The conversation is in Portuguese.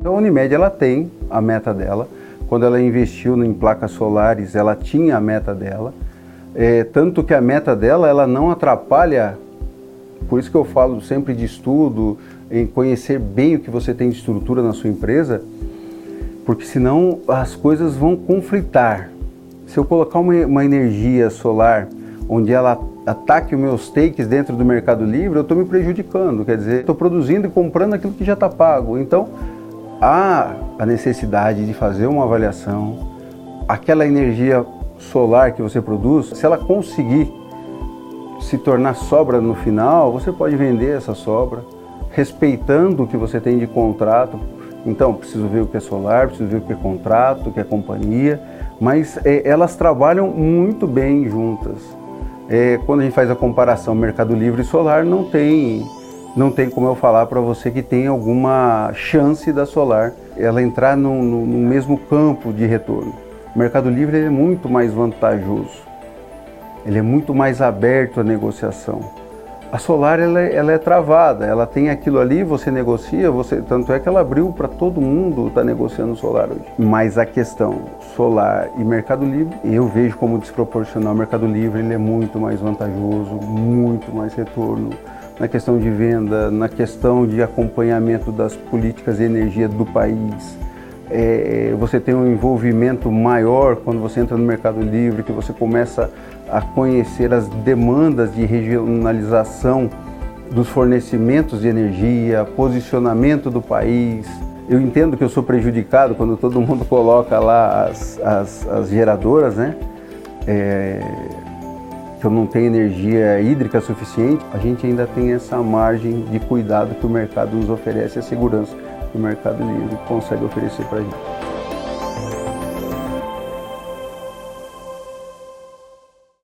Então a Unimed ela tem a meta dela. Quando ela investiu em placas solares, ela tinha a meta dela. É, tanto que a meta dela ela não atrapalha. Por isso que eu falo sempre de estudo, em conhecer bem o que você tem de estrutura na sua empresa, porque senão as coisas vão conflitar. Se eu colocar uma, uma energia solar onde ela ataque os meus takes dentro do Mercado Livre, eu estou me prejudicando. Quer dizer, estou produzindo e comprando aquilo que já está pago. Então, há a necessidade de fazer uma avaliação. Aquela energia solar que você produz, se ela conseguir se tornar sobra no final, você pode vender essa sobra, respeitando o que você tem de contrato. Então, preciso ver o que é solar, preciso ver o que é contrato, o que é companhia, mas é, elas trabalham muito bem juntas. É, quando a gente faz a comparação Mercado Livre e Solar, não tem, não tem como eu falar para você que tem alguma chance da Solar ela entrar no, no, no mesmo campo de retorno. O Mercado Livre é muito mais vantajoso, ele é muito mais aberto à negociação. A Solar ela é, ela é, travada, ela tem aquilo ali, você negocia, você tanto é que ela abriu para todo mundo estar tá negociando Solar hoje. Mas a questão Solar e Mercado Livre, eu vejo como desproporcional. O Mercado Livre ele é muito mais vantajoso, muito mais retorno na questão de venda, na questão de acompanhamento das políticas de energia do país. É, você tem um envolvimento maior quando você entra no Mercado Livre, que você começa a conhecer as demandas de regionalização dos fornecimentos de energia, posicionamento do país. Eu entendo que eu sou prejudicado quando todo mundo coloca lá as, as, as geradoras, né? É, que eu não tenho energia hídrica suficiente, a gente ainda tem essa margem de cuidado que o mercado nos oferece, a segurança que o Mercado Livre consegue oferecer para a gente.